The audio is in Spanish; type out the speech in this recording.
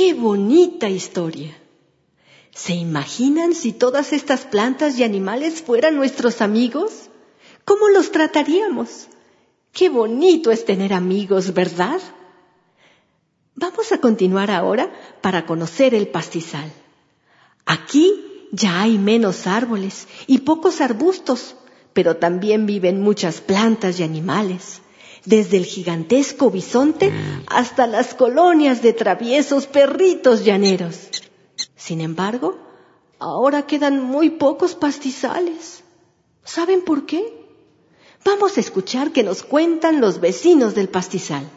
¡Qué bonita historia! ¿Se imaginan si todas estas plantas y animales fueran nuestros amigos? ¿Cómo los trataríamos? Qué bonito es tener amigos, ¿verdad? Vamos a continuar ahora para conocer el pastizal. Aquí ya hay menos árboles y pocos arbustos, pero también viven muchas plantas y animales, desde el gigantesco bisonte hasta las colonias de traviesos perritos llaneros. Sin embargo, ahora quedan muy pocos pastizales. ¿Saben por qué? Vamos a escuchar que nos cuentan los vecinos del pastizal.